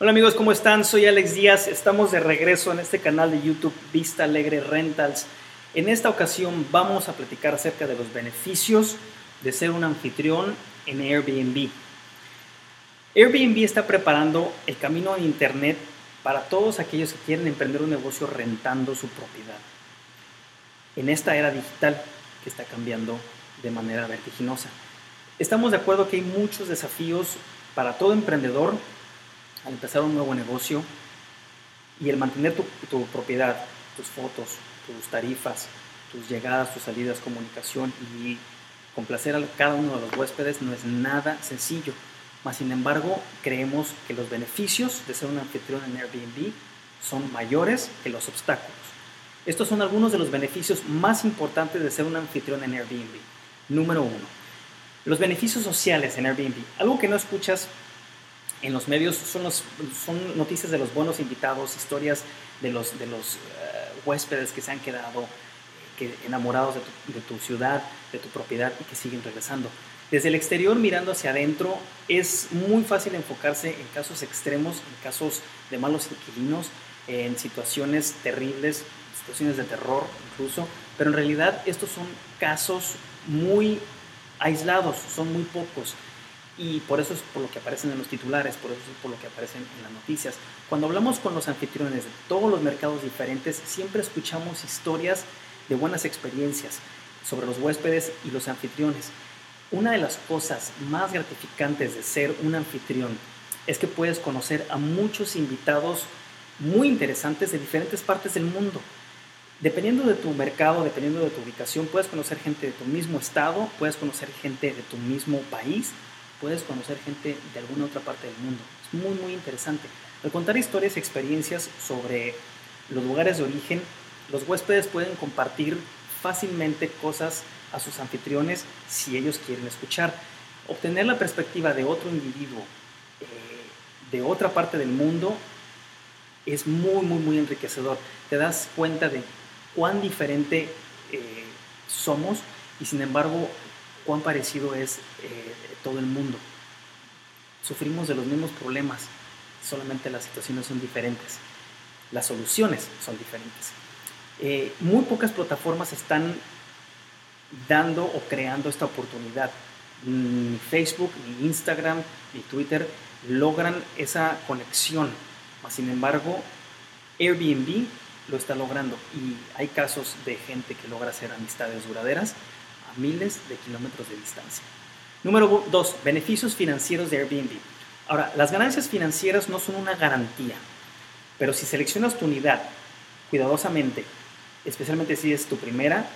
Hola amigos, ¿cómo están? Soy Alex Díaz. Estamos de regreso en este canal de YouTube Vista Alegre Rentals. En esta ocasión vamos a platicar acerca de los beneficios de ser un anfitrión en Airbnb. Airbnb está preparando el camino a Internet para todos aquellos que quieren emprender un negocio rentando su propiedad. En esta era digital que está cambiando de manera vertiginosa. Estamos de acuerdo que hay muchos desafíos para todo emprendedor al empezar un nuevo negocio y el mantener tu, propiedad, tus fotos, tus tarifas, tus llegadas, tus salidas, comunicación y complacer a cada uno de los huéspedes no es nada sencillo. Mas, sin embargo, creemos que los beneficios de ser un anfitrión en Airbnb son mayores que los obstáculos. Estos son algunos de los beneficios más importantes de ser un anfitrión en Airbnb. Número uno, los beneficios sociales en Airbnb. Algo que no escuchas en los medios son, los, son noticias de los buenos invitados, historias de los, de los eh, huéspedes que se han quedado que, enamorados de tu, de tu ciudad, de tu propiedad y que siguen regresando. Desde el exterior mirando hacia adentro es muy fácil enfocarse en casos extremos, en casos de malos inquilinos, en situaciones terribles, situaciones de terror incluso, pero en realidad estos son casos muy aislados, son muy pocos y por eso es por lo que aparecen en los titulares, por eso es por lo que aparecen en las noticias. Cuando hablamos con los anfitriones de todos los mercados diferentes, siempre escuchamos historias de buenas experiencias sobre los huéspedes y los anfitriones. Una de las cosas más gratificantes de ser un anfitrión es que puedes conocer a muchos invitados muy interesantes de diferentes partes del mundo. Dependiendo de tu mercado, dependiendo de tu ubicación, puedes conocer gente de tu mismo estado, puedes conocer gente de tu mismo país, puedes conocer gente de alguna otra parte del mundo. Es muy, muy interesante. Al contar historias y experiencias sobre los lugares de origen, los huéspedes pueden compartir fácilmente cosas a sus anfitriones si ellos quieren escuchar. Obtener la perspectiva de otro individuo eh, de otra parte del mundo es muy, muy, muy enriquecedor. Te das cuenta de cuán diferente eh, somos y sin embargo cuán parecido es eh, todo el mundo. Sufrimos de los mismos problemas, solamente las situaciones son diferentes, las soluciones son diferentes. Eh, muy pocas plataformas están dando o creando esta oportunidad. Ni Facebook, ni Instagram, ni Twitter logran esa conexión. Sin embargo, Airbnb lo está logrando y hay casos de gente que logra hacer amistades duraderas miles de kilómetros de distancia. Número dos, beneficios financieros de Airbnb. Ahora, las ganancias financieras no son una garantía, pero si seleccionas tu unidad cuidadosamente, especialmente si es tu primera,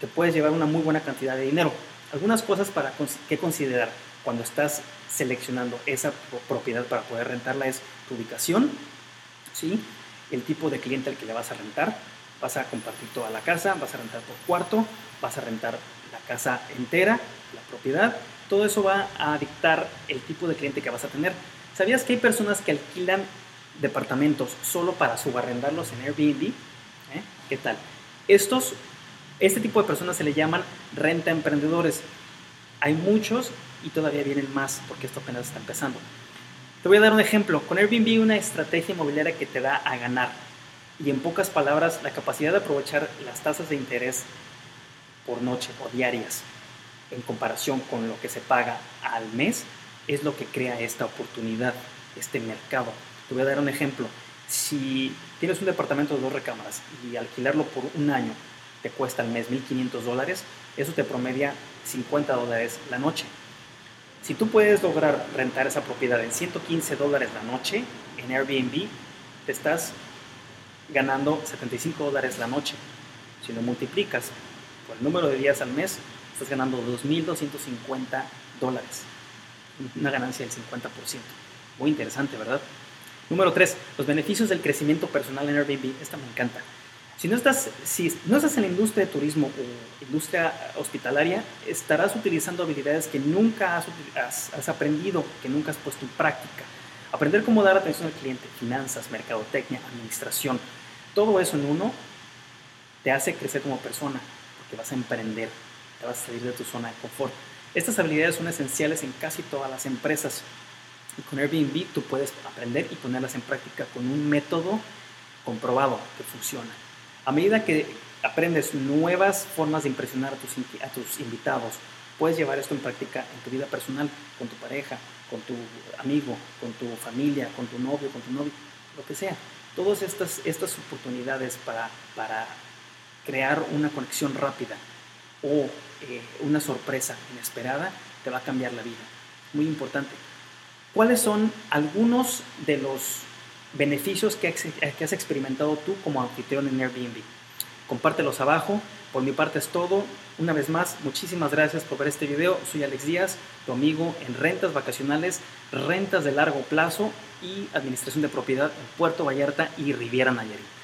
te puedes llevar una muy buena cantidad de dinero. Algunas cosas para que considerar cuando estás seleccionando esa propiedad para poder rentarla es tu ubicación, ¿sí? el tipo de cliente al que le vas a rentar, vas a compartir toda la casa, vas a rentar por cuarto, vas a rentar la casa entera, la propiedad, todo eso va a dictar el tipo de cliente que vas a tener. ¿Sabías que hay personas que alquilan departamentos solo para subarrendarlos en Airbnb? ¿Eh? ¿Qué tal? Estos, este tipo de personas se le llaman renta emprendedores. Hay muchos y todavía vienen más porque esto apenas está empezando. Te voy a dar un ejemplo. Con Airbnb una estrategia inmobiliaria que te da a ganar. Y en pocas palabras, la capacidad de aprovechar las tasas de interés por noche o diarias en comparación con lo que se paga al mes es lo que crea esta oportunidad, este mercado. Te voy a dar un ejemplo. Si tienes un departamento de dos recámaras y alquilarlo por un año te cuesta al mes 1.500 dólares, eso te promedia 50 dólares la noche. Si tú puedes lograr rentar esa propiedad en 115 dólares la noche en Airbnb, te estás ganando 75 dólares la noche. Si lo multiplicas el número de días al mes, estás ganando 2.250 dólares. Una ganancia del 50%. Muy interesante, ¿verdad? Número 3. Los beneficios del crecimiento personal en Airbnb. Esta me encanta. Si no estás, si no estás en la industria de turismo o industria hospitalaria, estarás utilizando habilidades que nunca has, has aprendido, que nunca has puesto en práctica. Aprender cómo dar atención al cliente, finanzas, mercadotecnia, administración, todo eso en uno te hace crecer como persona, que vas a emprender, te vas a salir de tu zona de confort. Estas habilidades son esenciales en casi todas las empresas. Y con Airbnb tú puedes aprender y ponerlas en práctica con un método comprobado que funciona. A medida que aprendes nuevas formas de impresionar a tus, invitados, puedes llevar esto en práctica en tu vida personal, con tu pareja, con tu amigo, con tu familia, con tu novio, con tu novio, lo que sea. Todas estas, estas oportunidades para, para crear una conexión rápida o eh, una sorpresa inesperada te va a cambiar la vida. Muy importante. ¿Cuáles son algunos de los beneficios que has experimentado tú como anfitrión en Airbnb? compártelos abajo. Por mi parte es todo. Una vez más, muchísimas gracias por ver este video. Soy Alex Díaz, tu amigo en rentas vacacionales, rentas de largo plazo y administración de propiedad en Puerto Vallarta y Riviera Nayarit.